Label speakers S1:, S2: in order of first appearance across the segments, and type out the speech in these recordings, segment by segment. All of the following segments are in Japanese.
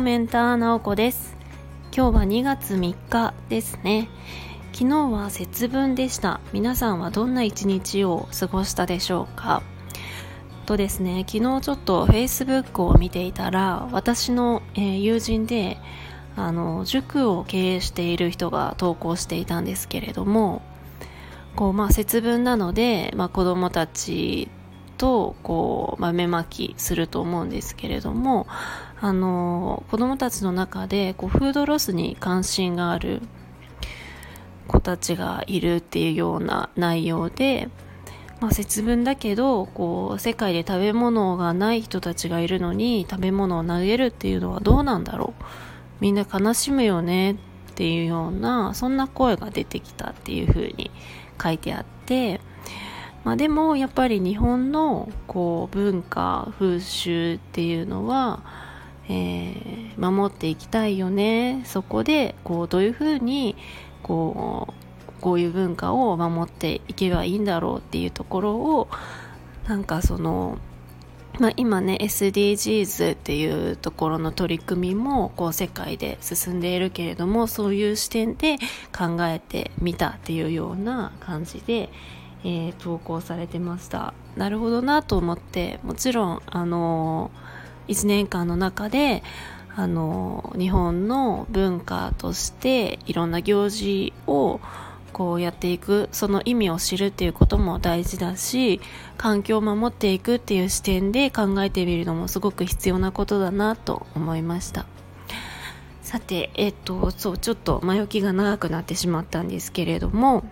S1: モメンターなおこです。今日は2月3日ですね。昨日は節分でした。皆さんはどんな一日を過ごしたでしょうか？とですね昨日ちょっと Facebook を見ていたら私の、えー、友人であの塾を経営している人が投稿していたんですけれどもこうまあ節分なので、まあ、子供たちとこう豆まきすると思うんですけれどもあの子供たちの中でこうフードロスに関心がある子たちがいるっていうような内容で、まあ、節分だけどこう世界で食べ物がない人たちがいるのに食べ物を投げるっていうのはどうなんだろう？みんな悲しむよねっていうようなそんな声が出てきたっていう風に書いてあってまあ、でもやっぱり日本のこう文化風習っていうのは、えー、守っていきたいよね。そこでこうどういうふうにこうこういう文化を守っていけばいいんだろうっていうところをなんかそのまあ、今ね SDGs っていうところの取り組みもこう世界で進んでいるけれどもそういう視点で考えてみたっていうような感じで、えー、投稿されてました。なるほどなと思ってもちろんあの、1年間の中であの、日本の文化としていろんな行事をこうやっていくその意味を知るっていうことも大事だし環境を守っていくっていう視点で考えてみるのもすごく必要なことだなと思いました。さてえっとそうちょっと前置きが長くなってしまったんですけれども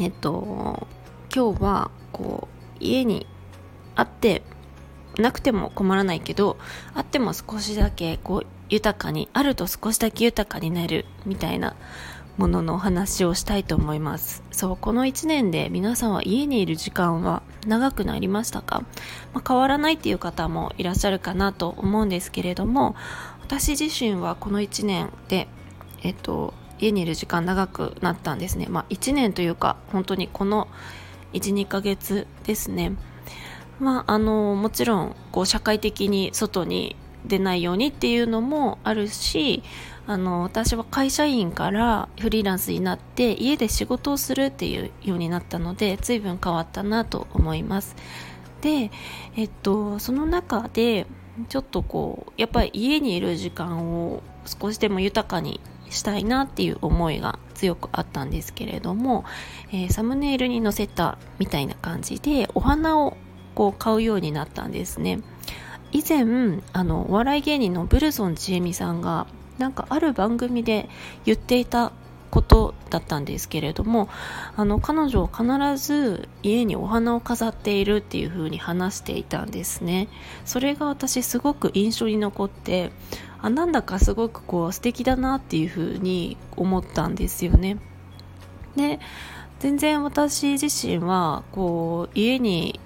S1: えっと今日はこう家にあってなくても困らないけどあっても少しだけこう豊かにあると少しだけ豊かになるみたいなもののお話をしたいと思います。そうこの1年で皆さんは家にいる時間は長くなりましたか、まあ、変わらないっていう方もいらっしゃるかなと思うんですけれども私自身はこの1年でえっと家にいる時間長くなったんですね。まあ1年というか本当にこの12ヶ月ですね。まああのもちろんこう社会的に外に出ないようにっていうのもあるしあの私は会社員からフリーランスになって家で仕事をするっていうようになったので随分変わったなと思います。でえっとその中でちょっとこうやっぱり家にいる時間を少しでも豊かにしたいなっていう思いが強くあったんですけれども、えー、サムネイルに載せたみたいな感じでお花をこう買うようになったんですね。以前あのお笑い芸人のブルソンちえみさんがなんかある番組で言っていたことだったんですけれどもあの彼女は必ず家にお花を飾っているっていう風に話していたんですね。それが私すごく印象に残ってあなんだかすごくこう素敵だなっていう風に思ったんですよね。で全然私自身はこう家に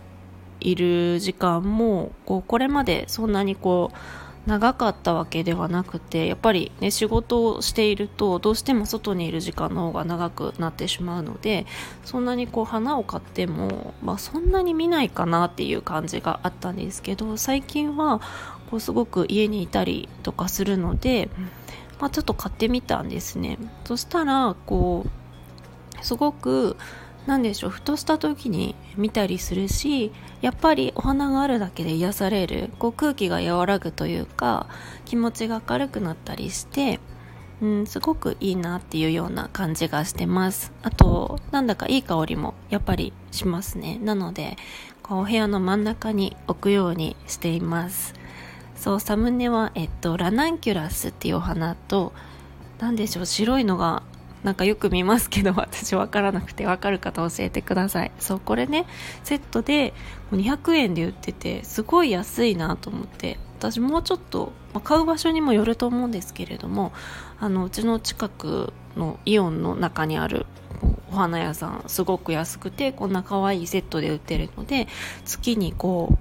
S1: いる時間もこうこれまでそんなにこう長かったわけではなくてやっぱりね仕事をしているとどうしても外にいる時間の方が長くなってしまうのでそんなにこう花を買っても、まあ、そんなに見ないかなっていう感じがあったんですけど最近はこうすごく家にいたりとかするので、まあ、ちょっと買ってみたんですね。そしたらこうすごく何でしょうふとした時に見たりするしやっぱりお花があるだけで癒されるこう空気が和らぐというか気持ちが明るくなったりしてうん、すごくいいなっていうような感じがしてます。あとなんだかいい香りもやっぱりしますね。なのでこうお部屋の真ん中に置くようにしていますそうサムネは、えっと、ラナンキュラスっていうお花と何でしょう白いのがなんかよく見ますけど私分からなくて分かる方教えてください。そうこれねセットで200円で売っててすごい安いなと思って私もうちょっと、まあ、買う場所にもよると思うんですけれどもあのうちの近くのイオンの中にあるお花屋さんすごく安くてこんな可愛いセットで売ってるので月にこう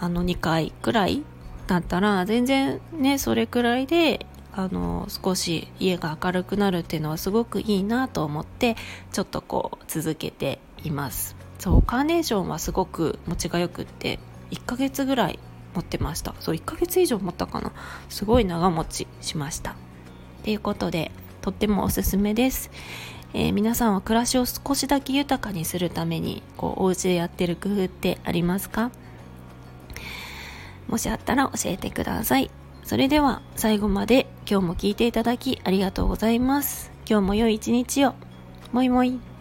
S1: あの2回くらいだったら全然ねそれくらいであの少し家が明るくなるっていうのはすごくいいなと思ってちょっとこう続けています。そうカーネーションはすごく持ちがよくって1ヶ月ぐらい持ってました。そう1ヶ月以上持ったかな。すごい長持ちしました。ということでとってもおすすめです、えー、皆さんは暮らしを少しだけ豊かにするためにこうお家でやってる工夫ってありますか？もしあったら教えてください。それでは最後まで今日も聞いていただきありがとうございます。今日も良い一日を。もいもい。